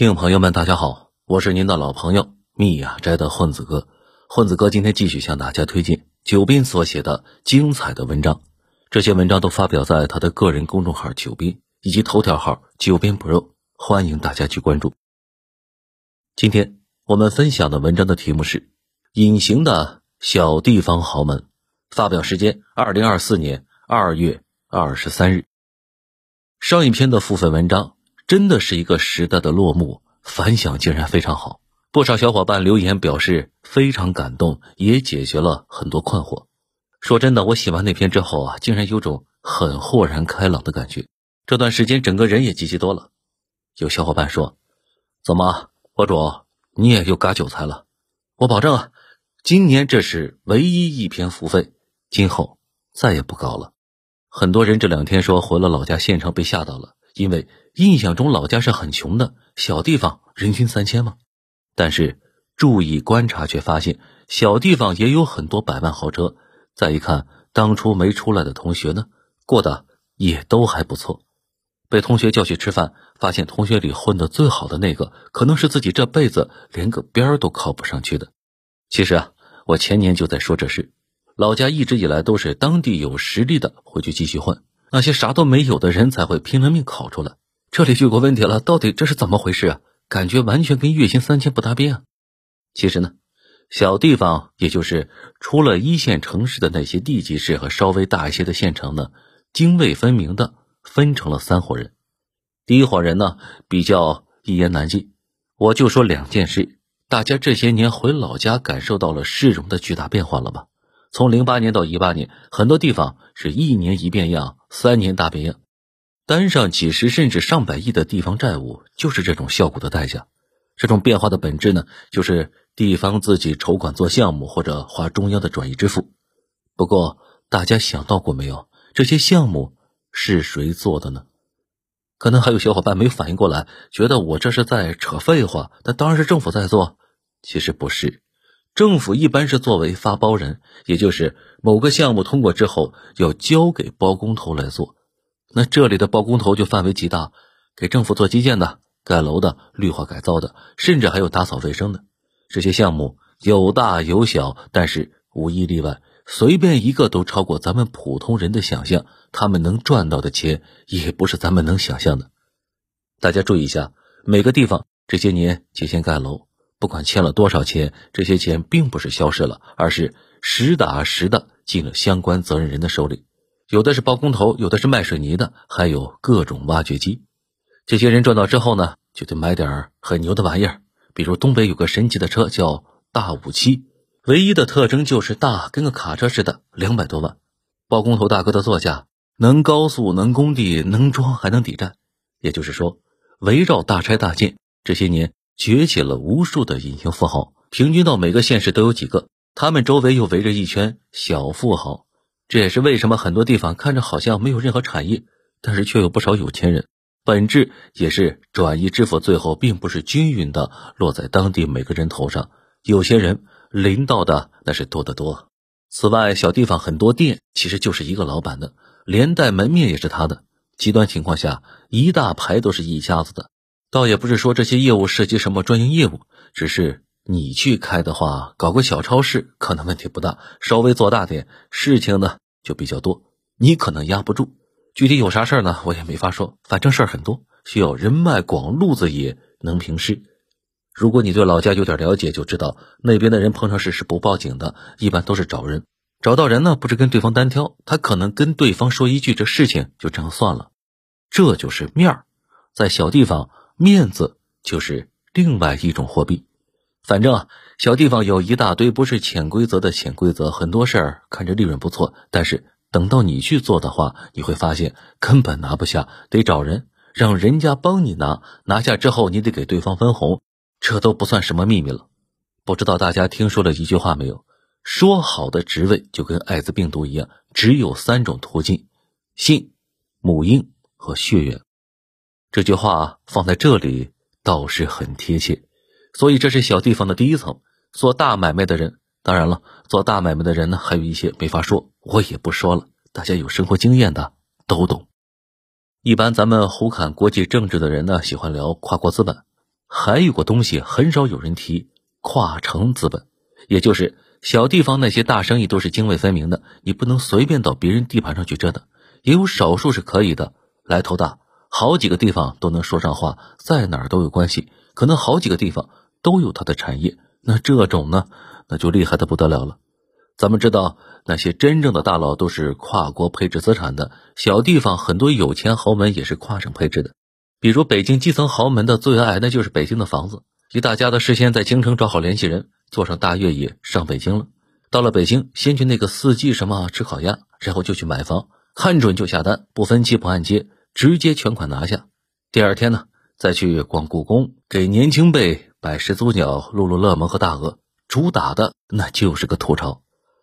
听众朋友们，大家好，我是您的老朋友密雅斋的混子哥。混子哥今天继续向大家推荐九斌所写的精彩的文章，这些文章都发表在他的个人公众号“九斌”以及头条号“九斌 Pro”，欢迎大家去关注。今天我们分享的文章的题目是《隐形的小地方豪门》，发表时间二零二四年二月二十三日。上一篇的付费文章。真的是一个时代的落幕，反响竟然非常好，不少小伙伴留言表示非常感动，也解决了很多困惑。说真的，我写完那篇之后啊，竟然有种很豁然开朗的感觉。这段时间整个人也积极多了。有小伙伴说：“怎么，博主你也又割韭菜了？”我保证啊，今年这是唯一一篇付费，今后再也不搞了。很多人这两天说回了老家县城被吓到了。因为印象中老家是很穷的小地方，人均三千吗。但是注意观察，却发现小地方也有很多百万豪车。再一看，当初没出来的同学呢，过得也都还不错。被同学叫去吃饭，发现同学里混得最好的那个，可能是自己这辈子连个边儿都靠不上去的。其实啊，我前年就在说这事。老家一直以来都是当地有实力的回去继续混。那些啥都没有的人才会拼了命考出来。这里就有个问题了，到底这是怎么回事啊？感觉完全跟月薪三千不搭边啊！其实呢，小地方也就是除了一线城市的那些地级市和稍微大一些的县城呢，泾渭分明的分成了三伙人。第一伙人呢，比较一言难尽。我就说两件事，大家这些年回老家感受到了市容的巨大变化了吧？从零八年到一八年，很多地方是一年一变样，三年大变样，担上几十甚至上百亿的地方债务，就是这种效果的代价。这种变化的本质呢，就是地方自己筹款做项目，或者花中央的转移支付。不过，大家想到过没有，这些项目是谁做的呢？可能还有小伙伴没反应过来，觉得我这是在扯废话。那当然是政府在做，其实不是。政府一般是作为发包人，也就是某个项目通过之后要交给包工头来做。那这里的包工头就范围极大，给政府做基建的、盖楼的、绿化改造的，甚至还有打扫卫生的。这些项目有大有小，但是无一例外，随便一个都超过咱们普通人的想象。他们能赚到的钱也不是咱们能想象的。大家注意一下，每个地方这些年提前盖楼。不管欠了多少钱，这些钱并不是消失了，而是实打实的进了相关责任人的手里。有的是包工头，有的是卖水泥的，还有各种挖掘机。这些人赚到之后呢，就得买点很牛的玩意儿。比如东北有个神奇的车叫大五七，唯一的特征就是大，跟个卡车似的，两百多万。包工头大哥的座驾能高速，能工地，能装，还能抵债。也就是说，围绕大拆大建这些年。崛起了无数的隐形富豪，平均到每个县市都有几个，他们周围又围着一圈小富豪。这也是为什么很多地方看着好像没有任何产业，但是却有不少有钱人。本质也是转移支付，最后并不是均匀的落在当地每个人头上，有些人领到的那是多得多。此外，小地方很多店其实就是一个老板的，连带门面也是他的。极端情况下，一大排都是一家子的。倒也不是说这些业务涉及什么专营业务，只是你去开的话，搞个小超市可能问题不大，稍微做大点，事情呢就比较多，你可能压不住。具体有啥事儿呢，我也没法说，反正事儿很多，需要人脉广，路子也能平事。如果你对老家有点了解，就知道那边的人碰上事是不报警的，一般都是找人，找到人呢不是跟对方单挑，他可能跟对方说一句，这事情就这样算了。这就是面儿，在小地方。面子就是另外一种货币，反正啊，小地方有一大堆不是潜规则的潜规则，很多事儿看着利润不错，但是等到你去做的话，你会发现根本拿不下，得找人让人家帮你拿，拿下之后你得给对方分红，这都不算什么秘密了。不知道大家听说了一句话没有？说好的职位就跟艾滋病毒一样，只有三种途径：性、母婴和血缘。这句话放在这里倒是很贴切，所以这是小地方的第一层做大买卖的人。当然了，做大买卖的人呢，还有一些没法说，我也不说了。大家有生活经验的都懂。一般咱们胡侃国际政治的人呢，喜欢聊跨国资本，还有个东西很少有人提，跨城资本，也就是小地方那些大生意都是泾渭分明的，你不能随便到别人地盘上去折腾。也有少数是可以的，来头大，好几个地方都能说上话，在哪儿都有关系，可能好几个地方都有他的产业。那这种呢，那就厉害的不得了了。咱们知道，那些真正的大佬都是跨国配置资产的，小地方很多有钱豪门也是跨省配置的。比如北京基层豪门的最爱，那就是北京的房子。一大家的事先在京城找好联系人，坐上大越野上北京了。到了北京，先去那个四季什么吃烤鸭，然后就去买房。看准就下单，不分期不按揭，直接全款拿下。第二天呢，再去逛故宫，给年轻辈摆始祖鸟、露露乐门和大鹅。主打的那就是个吐槽。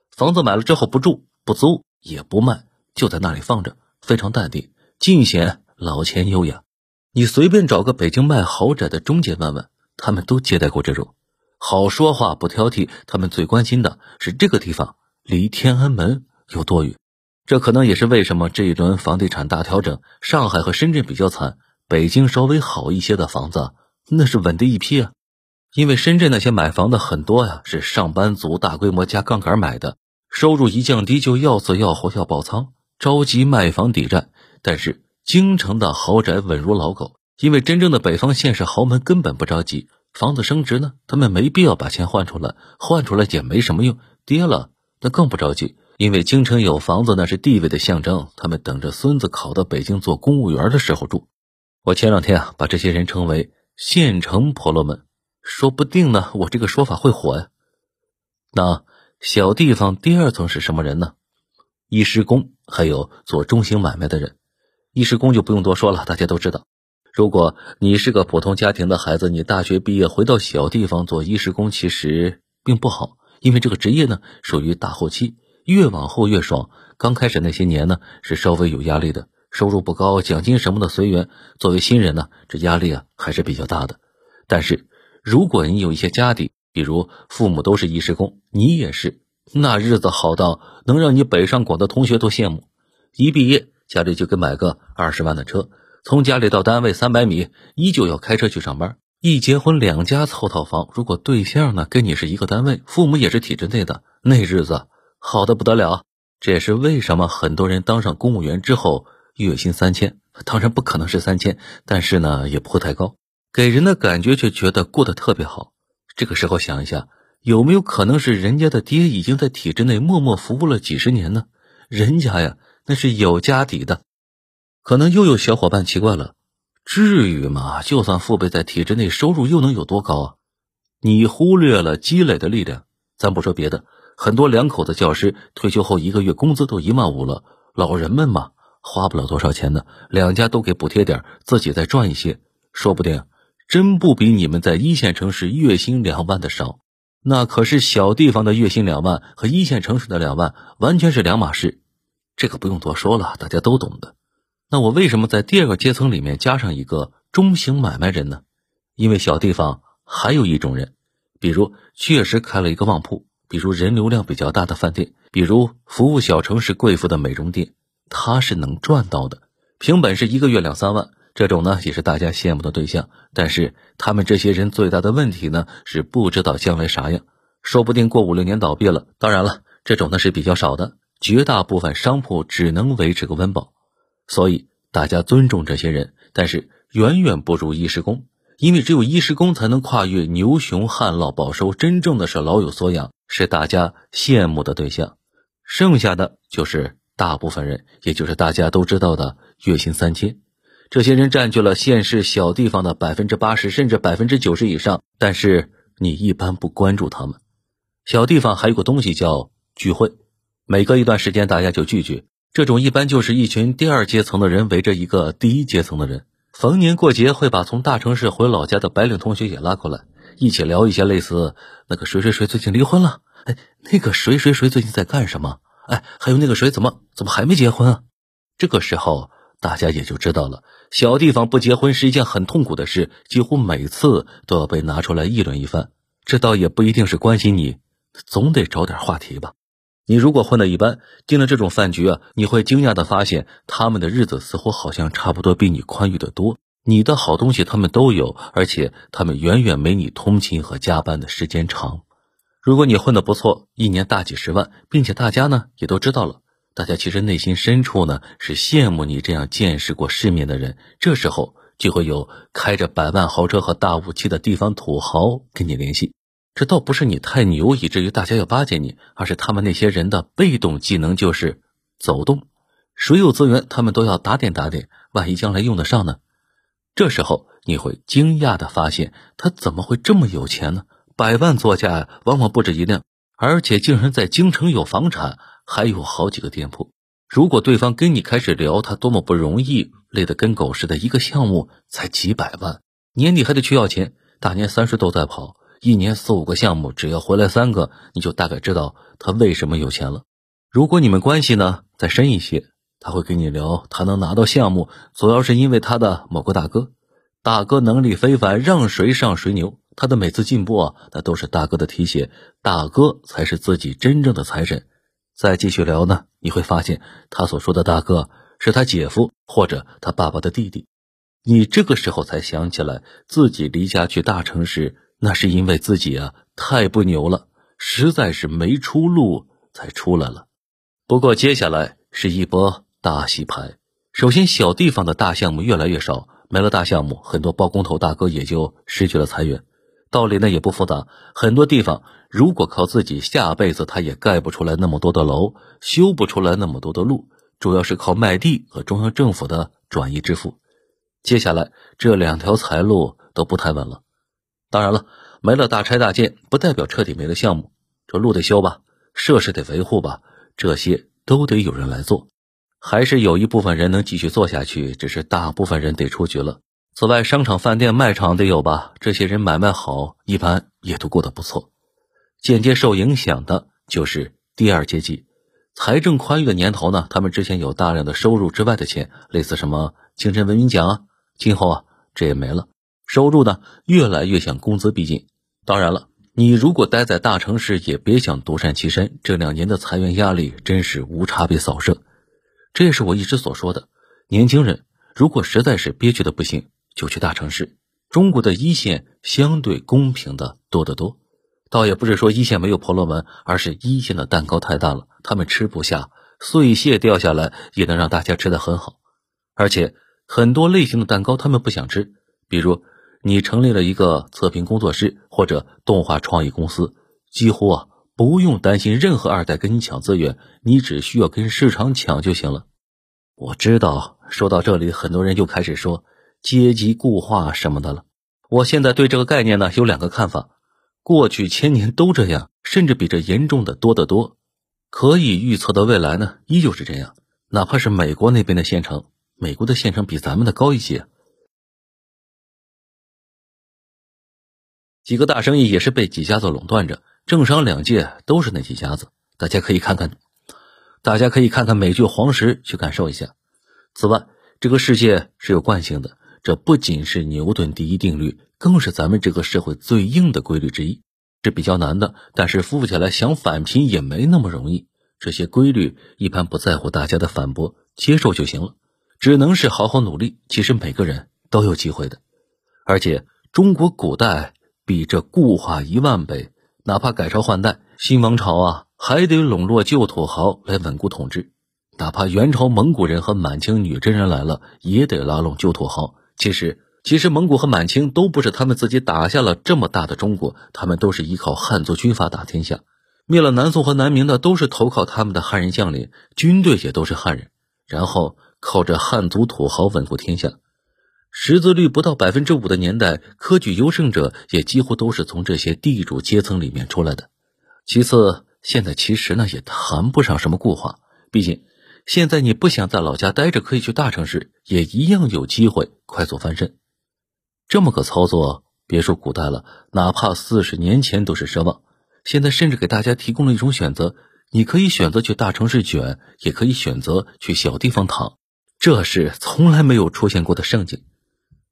房子买了之后不住、不租、也不卖，就在那里放着，非常淡定，尽显老钱优雅。你随便找个北京卖豪宅的中介问问，他们都接待过这种，好说话不挑剔。他们最关心的是这个地方离天安门有多远。这可能也是为什么这一轮房地产大调整，上海和深圳比较惨，北京稍微好一些的房子那是稳的一批啊。因为深圳那些买房的很多呀，是上班族大规模加杠杆买的，收入一降低就要死要活要爆仓，着急卖房抵债。但是京城的豪宅稳如老狗，因为真正的北方县市豪门根本不着急，房子升值呢，他们没必要把钱换出来，换出来也没什么用，跌了那更不着急。因为京城有房子，那是地位的象征。他们等着孙子考到北京做公务员的时候住。我前两天啊，把这些人称为“县城婆罗门”，说不定呢，我这个说法会火呀。那小地方第二层是什么人呢？医师工，还有做中型买卖的人。医师工就不用多说了，大家都知道。如果你是个普通家庭的孩子，你大学毕业回到小地方做医师工，其实并不好，因为这个职业呢，属于大后期。越往后越爽，刚开始那些年呢是稍微有压力的，收入不高，奖金什么的随缘。作为新人呢，这压力啊还是比较大的。但是如果你有一些家底，比如父母都是医师工，你也是，那日子好到能让你北上广的同学都羡慕。一毕业家里就给买个二十万的车，从家里到单位三百米，依旧要开车去上班。一结婚两家凑套房，如果对象呢跟你是一个单位，父母也是体制内的，那日子。好的不得了，这也是为什么很多人当上公务员之后月薪三千，当然不可能是三千，但是呢也不会太高，给人的感觉却觉得过得特别好。这个时候想一下，有没有可能是人家的爹已经在体制内默默服务了几十年呢？人家呀那是有家底的。可能又有小伙伴奇怪了，至于吗？就算父辈在体制内，收入又能有多高啊？你忽略了积累的力量。咱不说别的。很多两口子教师退休后一个月工资都一万五了，老人们嘛，花不了多少钱呢，两家都给补贴点，自己再赚一些，说不定真不比你们在一线城市月薪两万的少。那可是小地方的月薪两万和一线城市的两万完全是两码事，这个不用多说了，大家都懂的。那我为什么在第二个阶层里面加上一个中型买卖人呢？因为小地方还有一种人，比如确实开了一个旺铺。比如人流量比较大的饭店，比如服务小城市贵妇的美容店，他是能赚到的。凭本事一个月两三万，这种呢也是大家羡慕的对象。但是他们这些人最大的问题呢是不知道将来啥样，说不定过五六年倒闭了。当然了，这种呢是比较少的，绝大部分商铺只能维持个温饱。所以大家尊重这些人，但是远远不如衣食工。因为只有衣食工才能跨越牛熊旱涝保收，真正的是老有所养，是大家羡慕的对象。剩下的就是大部分人，也就是大家都知道的月薪三千。这些人占据了县市小地方的百分之八十甚至百分之九十以上，但是你一般不关注他们。小地方还有个东西叫聚会，每隔一段时间大家就聚聚，这种一般就是一群第二阶层的人围着一个第一阶层的人。逢年过节会把从大城市回老家的白领同学也拉过来，一起聊一些类似那个谁谁谁最近离婚了，哎，那个谁谁谁最近在干什么？哎，还有那个谁怎么怎么还没结婚啊？这个时候大家也就知道了，小地方不结婚是一件很痛苦的事，几乎每次都要被拿出来议论一番。这倒也不一定是关心你，总得找点话题吧。你如果混的一般，进了这种饭局啊，你会惊讶的发现，他们的日子似乎好像差不多比你宽裕的多。你的好东西他们都有，而且他们远远没你通勤和加班的时间长。如果你混的不错，一年大几十万，并且大家呢也都知道了，大家其实内心深处呢是羡慕你这样见识过世面的人。这时候就会有开着百万豪车和大武器的地方土豪跟你联系。这倒不是你太牛以至于大家要巴结你，而是他们那些人的被动技能就是走动，谁有资源他们都要打点打点，万一将来用得上呢？这时候你会惊讶的发现，他怎么会这么有钱呢？百万座驾往往不止一辆，而且竟然在京城有房产，还有好几个店铺。如果对方跟你开始聊他多么不容易，累得跟狗似的，一个项目才几百万，年底还得去要钱，大年三十都在跑，一年四五个项目，只要回来三个，你就大概知道他为什么有钱了。如果你们关系呢再深一些，他会跟你聊，他能拿到项目，主要是因为他的某个大哥，大哥能力非凡，让谁上谁牛。他的每次进步啊，那都是大哥的提携，大哥才是自己真正的财神。再继续聊呢，你会发现他所说的大哥是他姐夫或者他爸爸的弟弟。你这个时候才想起来，自己离家去大城市，那是因为自己啊太不牛了，实在是没出路才出来了。不过接下来是一波大洗牌，首先小地方的大项目越来越少，没了大项目，很多包工头大哥也就失去了财源。道理呢也不复杂，很多地方如果靠自己，下辈子他也盖不出来那么多的楼，修不出来那么多的路，主要是靠卖地和中央政府的转移支付。接下来这两条财路都不太稳了。当然了，没了大拆大建，不代表彻底没了项目。这路得修吧，设施得维护吧，这些都得有人来做。还是有一部分人能继续做下去，只是大部分人得出局了。此外，商场、饭店、卖场得有吧？这些人买卖好，一般也都过得不错。间接受影响的就是第二阶级，财政宽裕的年头呢，他们之前有大量的收入之外的钱，类似什么精神文明奖啊，今后啊这也没了，收入呢越来越向工资逼近。当然了，你如果待在大城市，也别想独善其身。这两年的裁员压力真是无差别扫射，这也是我一直所说的，年轻人如果实在是憋屈的不行。就去大城市，中国的一线相对公平的多得多。倒也不是说一线没有婆罗门，而是一线的蛋糕太大了，他们吃不下，碎屑掉下来也能让大家吃得很好。而且很多类型的蛋糕他们不想吃，比如你成立了一个测评工作室或者动画创意公司，几乎啊不用担心任何二代跟你抢资源，你只需要跟市场抢就行了。我知道，说到这里，很多人又开始说。阶级固化什么的了，我现在对这个概念呢有两个看法。过去千年都这样，甚至比这严重的多得多。可以预测的未来呢，依旧是这样。哪怕是美国那边的县城，美国的县城比咱们的高一些。几个大生意也是被几家子垄断着，政商两界都是那几家子。大家可以看看，大家可以看看美剧《黄石》去感受一下。此外，这个世界是有惯性的。这不仅是牛顿第一定律，更是咱们这个社会最硬的规律之一，是比较难的。但是富起来想反贫也没那么容易。这些规律一般不在乎大家的反驳，接受就行了。只能是好好努力。其实每个人都有机会的。而且中国古代比这固化一万倍，哪怕改朝换代，新王朝啊，还得笼络旧土豪来稳固统治。哪怕元朝蒙古人和满清女真人来了，也得拉拢旧土豪。其实，其实蒙古和满清都不是他们自己打下了这么大的中国，他们都是依靠汉族军阀打天下，灭了南宋和南明的都是投靠他们的汉人将领，军队也都是汉人，然后靠着汉族土豪稳固天下。识字率不到百分之五的年代，科举优胜者也几乎都是从这些地主阶层里面出来的。其次，现在其实呢也谈不上什么固化，毕竟。现在你不想在老家待着，可以去大城市，也一样有机会快速翻身。这么个操作，别说古代了，哪怕四十年前都是奢望。现在甚至给大家提供了一种选择：你可以选择去大城市卷，也可以选择去小地方躺，这是从来没有出现过的盛景。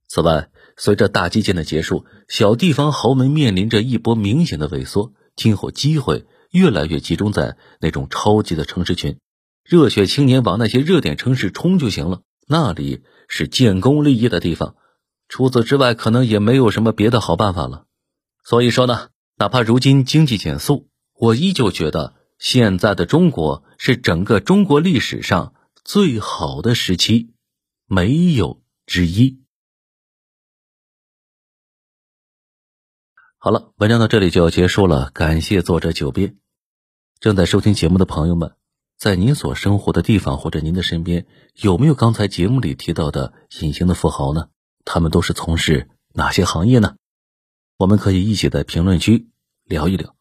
此外，随着大基建的结束，小地方豪门面临着一波明显的萎缩，今后机会越来越集中在那种超级的城市群。热血青年往那些热点城市冲就行了，那里是建功立业的地方。除此之外，可能也没有什么别的好办法了。所以说呢，哪怕如今经济减速，我依旧觉得现在的中国是整个中国历史上最好的时期，没有之一。好了，文章到这里就要结束了，感谢作者九编。正在收听节目的朋友们，在您所生活的地方或者您的身边，有没有刚才节目里提到的隐形的富豪呢？他们都是从事哪些行业呢？我们可以一起在评论区聊一聊。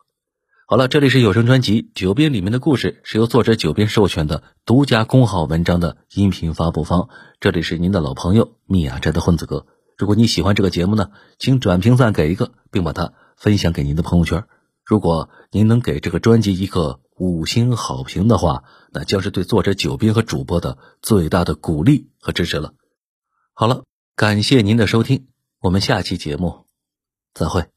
好了，这里是有声专辑《九编》里面的故事，是由作者九编授权的独家公号文章的音频发布方。这里是您的老朋友蜜雅斋的混子哥。如果你喜欢这个节目呢，请转评赞给一个，并把它分享给您的朋友圈。如果您能给这个专辑一个五星好评的话，那将是对作者九斌和主播的最大的鼓励和支持了。好了，感谢您的收听，我们下期节目再会。